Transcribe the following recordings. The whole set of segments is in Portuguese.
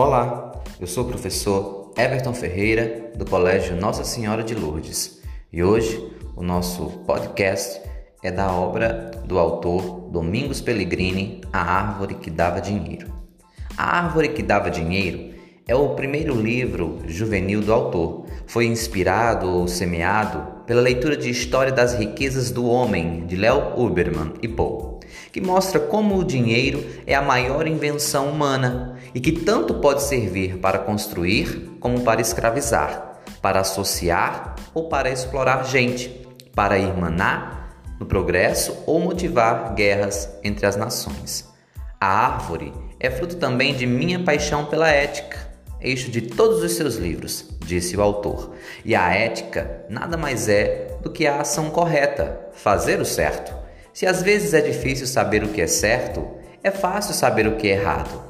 Olá, eu sou o professor Everton Ferreira, do Colégio Nossa Senhora de Lourdes, e hoje o nosso podcast é da obra do autor Domingos Pellegrini, A Árvore que Dava Dinheiro. A Árvore que Dava Dinheiro é o primeiro livro juvenil do autor. Foi inspirado ou semeado pela leitura de História das Riquezas do Homem, de Léo Uberman e Paul que mostra como o dinheiro é a maior invenção humana e que tanto pode servir para construir como para escravizar, para associar ou para explorar gente, para irmanar no progresso ou motivar guerras entre as nações. A árvore é fruto também de minha paixão pela ética, eixo de todos os seus livros, disse o autor. E a ética nada mais é do que a ação correta, fazer o certo. Se às vezes é difícil saber o que é certo, é fácil saber o que é errado.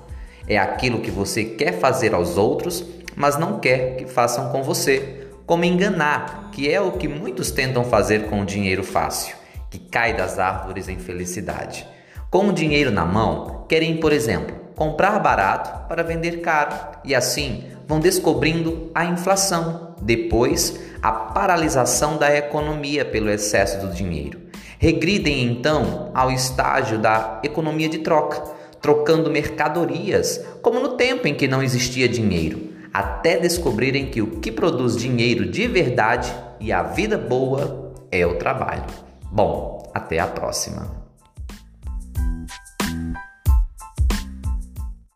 É aquilo que você quer fazer aos outros, mas não quer que façam com você. Como enganar, que é o que muitos tentam fazer com o dinheiro fácil, que cai das árvores em felicidade. Com o dinheiro na mão, querem, por exemplo, comprar barato para vender caro e assim vão descobrindo a inflação, depois a paralisação da economia pelo excesso do dinheiro. Regridem então ao estágio da economia de troca, trocando mercadorias, como no tempo em que não existia dinheiro, até descobrirem que o que produz dinheiro de verdade e a vida boa é o trabalho. Bom, até a próxima.